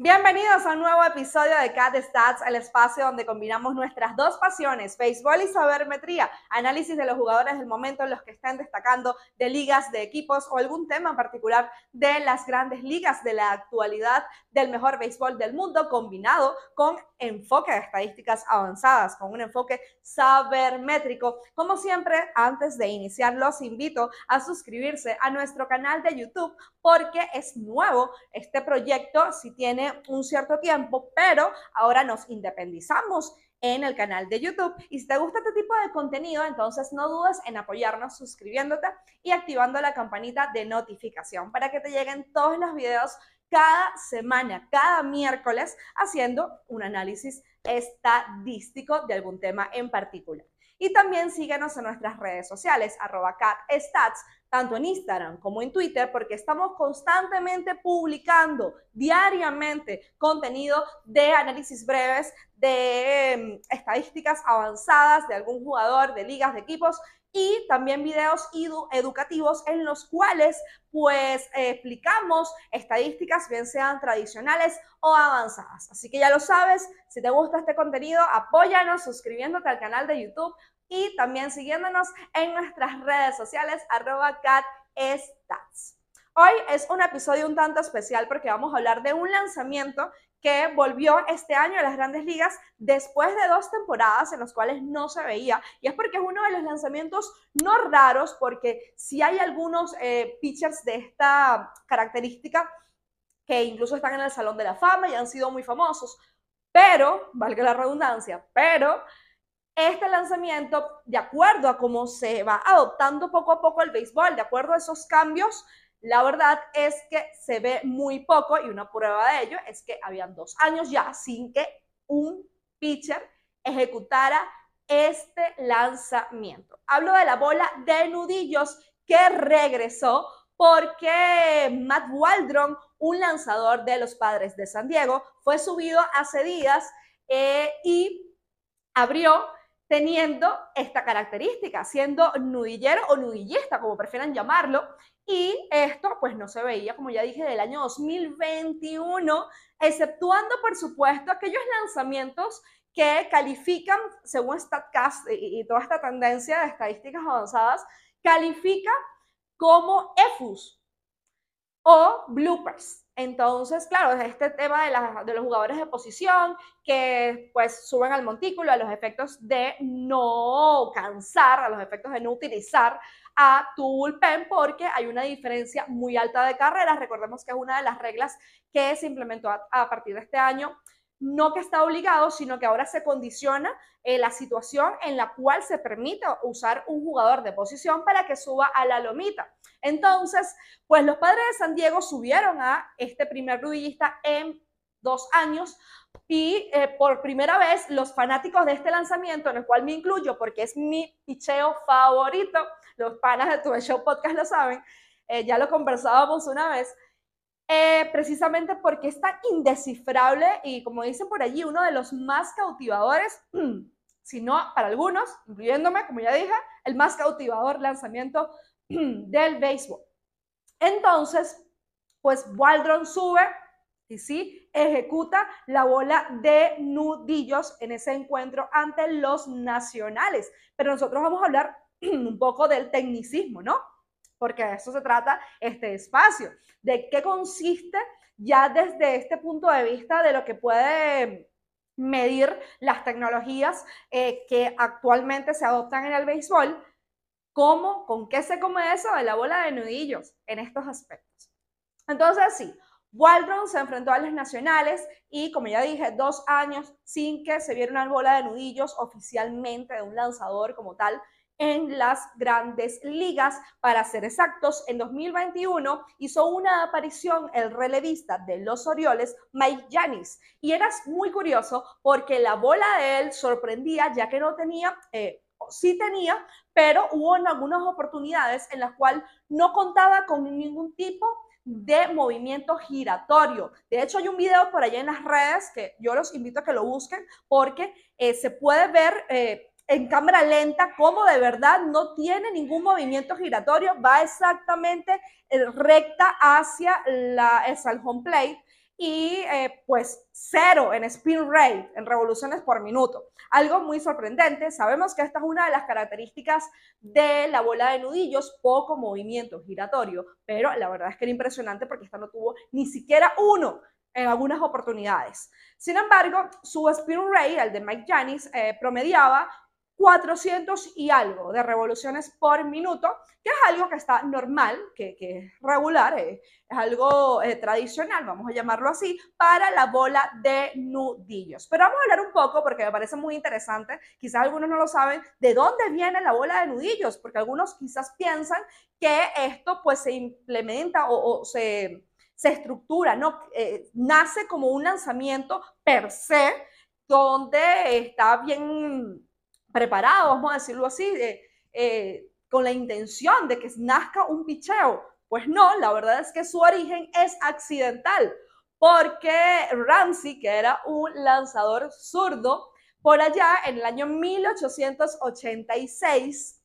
Bienvenidos a un nuevo episodio de Cat Stats, el espacio donde combinamos nuestras dos pasiones, béisbol y sabermetría, análisis de los jugadores del momento en los que están destacando, de ligas, de equipos o algún tema en particular de las grandes ligas de la actualidad del mejor béisbol del mundo, combinado con enfoque de estadísticas avanzadas, con un enfoque sabermétrico. Como siempre, antes de iniciar, los invito a suscribirse a nuestro canal de YouTube porque es nuevo este proyecto, si tiene un cierto tiempo, pero ahora nos independizamos en el canal de YouTube. Y si te gusta este tipo de contenido, entonces no dudes en apoyarnos suscribiéndote y activando la campanita de notificación para que te lleguen todos los videos cada semana, cada miércoles, haciendo un análisis estadístico de algún tema en particular. Y también síguenos en nuestras redes sociales, arroba catstats, tanto en Instagram como en Twitter, porque estamos constantemente publicando diariamente contenido de análisis breves, de em, estadísticas avanzadas de algún jugador, de ligas, de equipos y también videos educativos en los cuales pues explicamos estadísticas bien sean tradicionales o avanzadas. Así que ya lo sabes, si te gusta este contenido, apóyanos suscribiéndote al canal de YouTube y también siguiéndonos en nuestras redes sociales arroba catstats. Hoy es un episodio un tanto especial porque vamos a hablar de un lanzamiento que volvió este año a las grandes ligas después de dos temporadas en las cuales no se veía. Y es porque es uno de los lanzamientos no raros, porque si hay algunos eh, pitchers de esta característica que incluso están en el Salón de la Fama y han sido muy famosos, pero, valga la redundancia, pero este lanzamiento, de acuerdo a cómo se va adoptando poco a poco el béisbol, de acuerdo a esos cambios, la verdad es que se ve muy poco y una prueba de ello es que habían dos años ya sin que un pitcher ejecutara este lanzamiento. Hablo de la bola de nudillos que regresó porque Matt Waldron, un lanzador de los Padres de San Diego, fue subido hace días eh, y abrió teniendo esta característica, siendo nudillero o nudillista, como prefieran llamarlo, y esto pues no se veía, como ya dije, del año 2021, exceptuando por supuesto aquellos lanzamientos que califican, según StatCast y, toda esta tendencia de estadísticas avanzadas, califica como EFUS o bloopers. Entonces, claro, es este tema de, los jugadores de posición que pues suben al montículo a los efectos de no cansar, a los efectos de no utilizar a tu bullpen porque hay una diferencia muy alta de carreras. Recordemos que es una de las reglas que se implementó a, partir de este año. No que está obligado, sino que ahora se condiciona eh, la situación en la cual se permite usar un jugador de posición para que suba a la lomita. Entonces, pues los padres de San Diego subieron a este primer rudillista en dos años y eh, por primera vez los fanáticos de este lanzamiento, en el cual me incluyo porque es mi picheo favorito, los panas de Tu Show Podcast lo saben, eh, ya lo conversábamos una vez, eh, precisamente porque es tan indescifrable y como dicen por allí, uno de los más cautivadores, si no para algunos, incluyéndome, como ya dije, el más cautivador lanzamiento del béisbol. Entonces, pues Waldron sube y sí, ejecuta la bola de nudillos en ese encuentro ante los nacionales. Pero nosotros vamos a hablar un poco del tecnicismo, ¿no? Porque de eso se trata este espacio, de qué consiste ya desde este punto de vista de lo que puede medir las tecnologías eh, que actualmente se adoptan en el béisbol, cómo, con qué se come eso de la bola de nudillos en estos aspectos. Entonces, sí, Waldron se enfrentó a los nacionales y, como ya dije, dos años sin que se viera una bola de nudillos oficialmente de un lanzador como tal en las grandes ligas. Para ser exactos, en 2021 hizo una aparición el relevista de los Orioles, Mike Yanis. Y era muy curioso porque la bola de él sorprendía ya que no tenía... Eh, sí tenía, pero hubo en algunas oportunidades en las cuales no contaba con ningún tipo de movimiento giratorio. De hecho, hay un video por allá en las redes que yo los invito a que lo busquen porque eh, se puede ver eh, en cámara lenta, como de verdad no tiene ningún movimiento giratorio, va exactamente eh, recta hacia la, el home plate. y eh, pues cero en spin rate, en revoluciones por minuto. Algo muy sorprendente, sabemos que esta es una de las características de la bola de nudillos, poco movimiento giratorio, pero la verdad es que era impresionante porque esta no tuvo ni siquiera uno en algunas oportunidades. Sin embargo, su spin rate, el de Mike Janis, eh, promediaba 400 y algo de revoluciones por minuto, que es algo que está normal, que, es regular, eh, es algo eh, tradicional, vamos a llamarlo así, para la bola de nudillos. Pero vamos a hablar un poco, porque me parece muy interesante, quizás algunos no lo saben, de dónde viene la bola de nudillos, porque algunos quizás piensan que esto pues se implementa o, se, se, estructura, ¿no? Eh, nace como un lanzamiento per se, donde está bien preparado, vamos a decirlo así, eh, con la intención de que nazca un picheo. Pues no, la verdad es que su origen es accidental, porque Ramsey, que era un lanzador zurdo, por allá en el año 1886,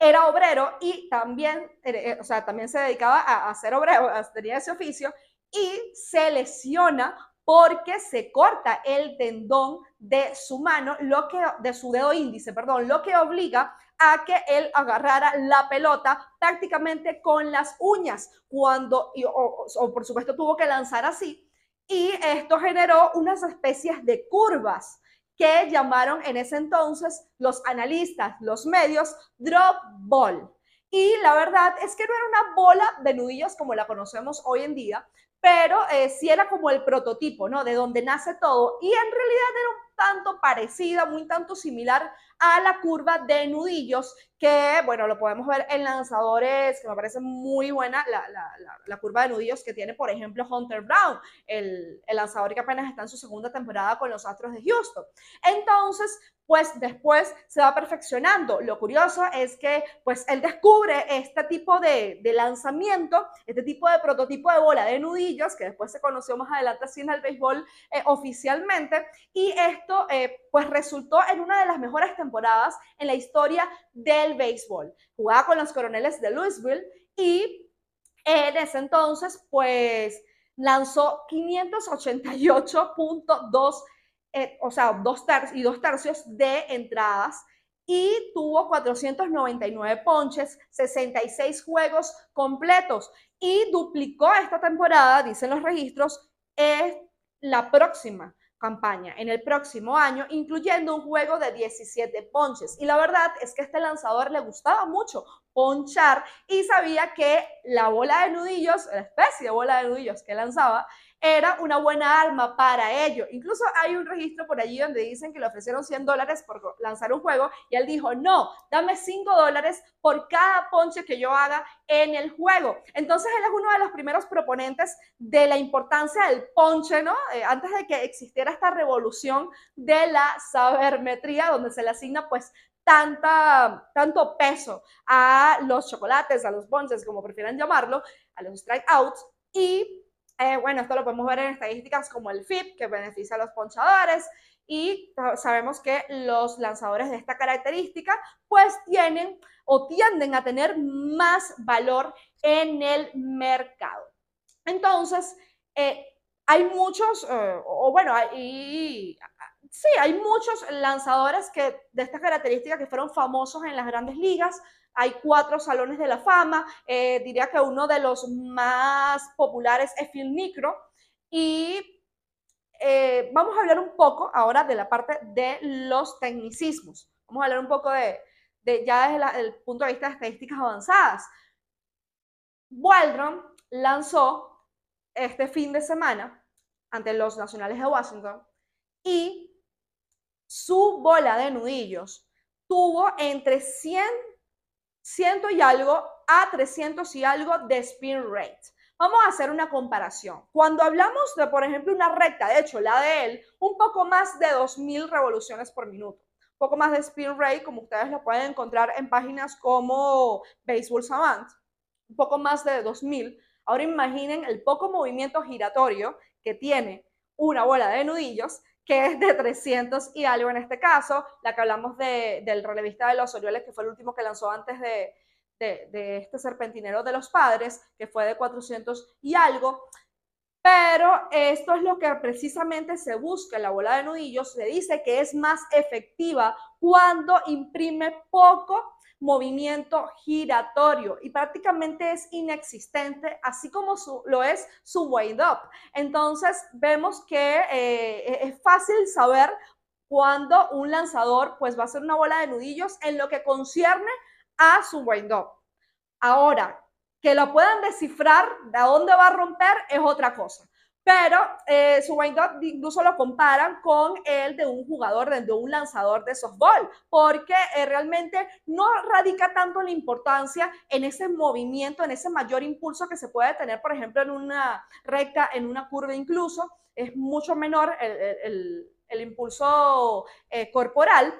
era obrero y también, eh, o sea, también se dedicaba a, a ser obrero, tenía ese oficio, y se lesiona porque se corta el tendón de su mano, lo que, de su dedo índice, perdón, lo que obliga a que él agarrara la pelota prácticamente con las uñas, cuando, o, por supuesto tuvo que lanzar así, y esto generó unas especies de curvas que llamaron en ese entonces los analistas, los medios, drop ball. Y la verdad es que no era una bola de nudillos como la conocemos hoy en día, pero eh, sí era como el prototipo, ¿no? De donde nace todo. Y en realidad era un tanto parecida, muy tanto similar a la curva de nudillos, que, bueno, lo podemos ver en lanzadores, que me parece muy buena la, la, la, curva de nudillos que tiene, por ejemplo, Hunter Brown, el, el lanzador que apenas está en su segunda temporada con los Astros de Houston. Entonces, pues después se va perfeccionando. Lo curioso es que pues él descubre este tipo de, lanzamiento, este tipo de prototipo de bola de nudillos, que después se conoció más adelante así en el béisbol eh, oficialmente, y eh, pues resultó en una de las mejores temporadas en la historia del béisbol. Jugaba con los coroneles de Louisville y en ese entonces pues lanzó 588.2 eh, o sea, dos tercios y dos tercios de entradas y tuvo 499 ponches, 66 juegos completos y duplicó esta temporada, dicen los registros, es la próxima campaña en el próximo año, incluyendo un juego de 17 ponches. Y la verdad es que a este lanzador le gustaba mucho ponchar y sabía que la bola de nudillos, la especie de bola de nudillos que lanzaba, era una buena arma para ello. Incluso hay un registro por allí donde dicen que le ofrecieron 100 dólares por lanzar un juego y él dijo, no, dame 5 dólares por cada ponche que yo haga en el juego. Entonces él es uno de los primeros proponentes de la importancia del ponche, ¿no? Eh, antes de que existiera esta revolución de la sabermetría, donde se le asigna pues tanta, tanto peso a los chocolates, a los ponches, como prefieran llamarlo, a los strikeouts, y eh, bueno, esto lo podemos ver en estadísticas como el FIP, que beneficia a los ponchadores, y sabemos que los lanzadores de esta característica pues tienen o tienden a tener más valor en el mercado. Entonces, eh, hay muchos, eh, o bueno, hay, sí, hay muchos lanzadores que, de esta característica que fueron famosos en las grandes ligas. Hay cuatro salones de la fama. Eh, diría que uno de los más populares es Phil Micro. Y eh, vamos a hablar un poco ahora de la parte de los tecnicismos. Vamos a hablar un poco de, ya desde el punto de vista de estadísticas avanzadas. Waldron lanzó este fin de semana ante los Nacionales de Washington y su bola de nudillos tuvo entre 100 ciento y algo a 300 y algo de spin rate. Vamos a hacer una comparación. Cuando hablamos de, por ejemplo, una recta, de hecho, la de él, un poco más de 2.000 revoluciones por minuto. Un poco más de spin rate, como ustedes lo pueden encontrar en páginas como Baseball Savant. Un poco más de 2.000. Ahora imaginen el poco movimiento giratorio que tiene una bola de nudillos que es de 300 y algo en este caso, la que hablamos de, del relevista de los Orioles, que fue el último que lanzó antes de, de, este serpentinero de los padres, que fue de 400 y algo. Pero esto es lo que precisamente se busca en la bola de nudillos. Se dice que es más efectiva cuando imprime poco movimiento giratorio y prácticamente es inexistente, así como lo es su wind up. Entonces vemos que eh, es fácil saber cuando un lanzador pues va a hacer una bola de nudillos en lo que concierne a su wind up. Ahora, que lo puedan descifrar de dónde va a romper es otra cosa. Pero eh, su wind up incluso lo comparan con el de un jugador, de, un lanzador de softball, porque eh, realmente no radica tanto la importancia en ese movimiento, en ese mayor impulso que se puede tener, por ejemplo, en una recta, en una curva incluso, es mucho menor el, impulso eh, corporal,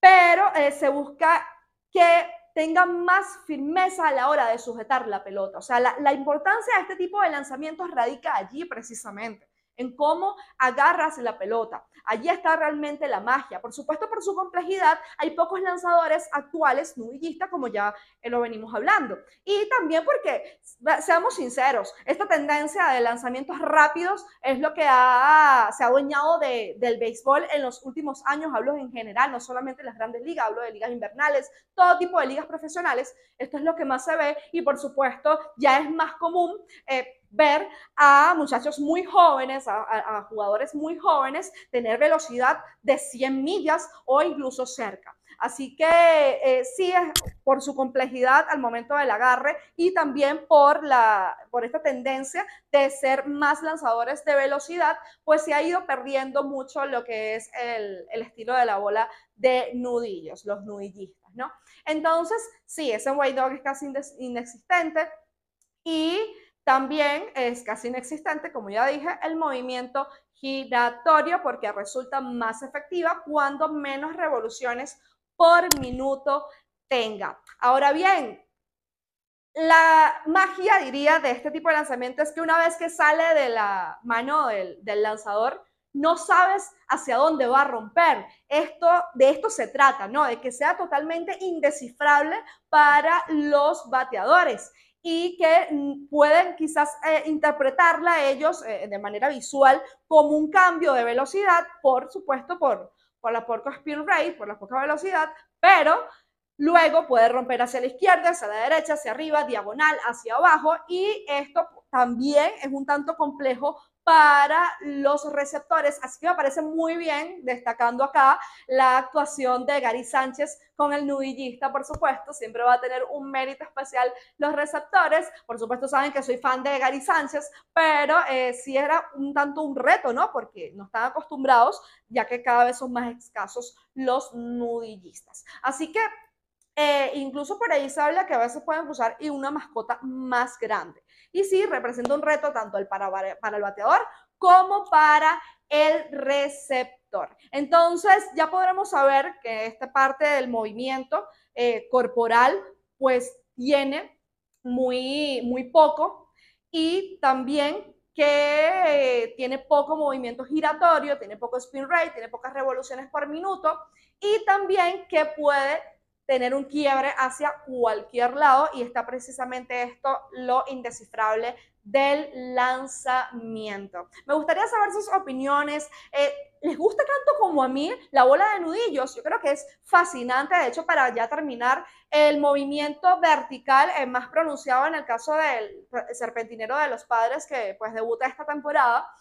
pero se busca que tenga más firmeza a la hora de sujetar la pelota. O sea, la, la importancia de este tipo de lanzamientos radica allí precisamente en cómo agarras la pelota. Allí está realmente la magia. Por supuesto, por su complejidad, hay pocos lanzadores actuales nudillistas, como ya lo venimos hablando. Y también porque, seamos sinceros, esta tendencia de lanzamientos rápidos es lo que ha, se ha adueñado de, del béisbol en los últimos años. Hablo en general, no solamente en las grandes ligas, hablo de ligas invernales, todo tipo de ligas profesionales. Esto es lo que más se ve y, por supuesto, ya es más común. Eh, ver a muchachos muy jóvenes, a, jugadores muy jóvenes, tener velocidad de 100 millas o incluso cerca. Así que eh, sí, es por su complejidad al momento del agarre y también por, la, por esta tendencia de ser más lanzadores de velocidad, pues se ha ido perdiendo mucho lo que es el, estilo de la bola de nudillos, los nudillistas, ¿no? Entonces, sí, ese white es casi inexistente y también es casi inexistente, como ya dije, el movimiento giratorio porque resulta más efectiva cuando menos revoluciones por minuto tenga. Ahora bien, la magia, diría, de este tipo de lanzamiento es que una vez que sale de la mano del, del lanzador, no sabes hacia dónde va a romper. Esto, de esto se trata, ¿no? De que sea totalmente indescifrable para los bateadores y que mm, pueden quizás eh, interpretarla ellos eh, de manera visual como un cambio de velocidad, por supuesto, por, por la poca speed rate, por la poca velocidad, pero luego puede romper hacia la izquierda, hacia la derecha, hacia arriba, diagonal, hacia abajo, y esto también es un tanto complejo para los receptores. Así que me parece muy bien, destacando acá la actuación de Gary Sánchez con el nudillista, por supuesto, siempre va a tener un mérito especial los receptores. Por supuesto, saben que soy fan de Gary Sánchez, pero eh, sí era un tanto un reto, ¿no? Porque no están acostumbrados, ya que cada vez son más escasos los nudillistas. Así que eh, incluso por ahí se habla que a veces pueden usar y una mascota más grande. Y sí, representa un reto tanto para, para el bateador como para el receptor. Entonces, ya podremos saber que esta parte del movimiento eh, corporal, pues tiene muy, muy poco y también que tiene poco movimiento giratorio, tiene poco spin rate, tiene pocas revoluciones por minuto y también que puede tener un quiebre hacia cualquier lado y está precisamente esto lo indescifrable del lanzamiento. Me gustaría saber sus opiniones. Eh, ¿Les gusta tanto como a mí la bola de nudillos? Yo creo que es fascinante. De hecho, para ya terminar, el movimiento vertical es más pronunciado en el caso del serpentinero de los padres que pues debuta esta temporada.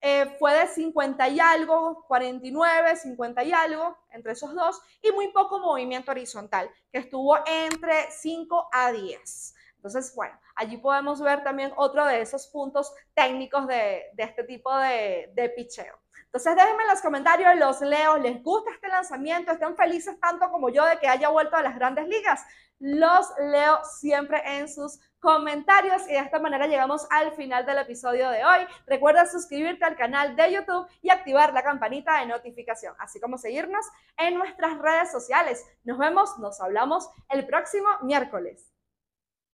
Eh, fue de 50 y algo, 49, 50 y algo, entre esos dos, y muy poco movimiento horizontal, que estuvo entre 5 a 10. Entonces, bueno, allí podemos ver también otro de esos puntos técnicos de, este tipo de, de picheo. Entonces déjenme en los comentarios, los leo, ¿les gusta este lanzamiento? ¿Están felices tanto como yo de que haya vuelto a las grandes ligas? Los leo siempre en sus comentarios y de esta manera llegamos al final del episodio de hoy. Recuerda suscribirte al canal de YouTube y activar la campanita de notificación, así como seguirnos en nuestras redes sociales. Nos vemos, nos hablamos el próximo miércoles.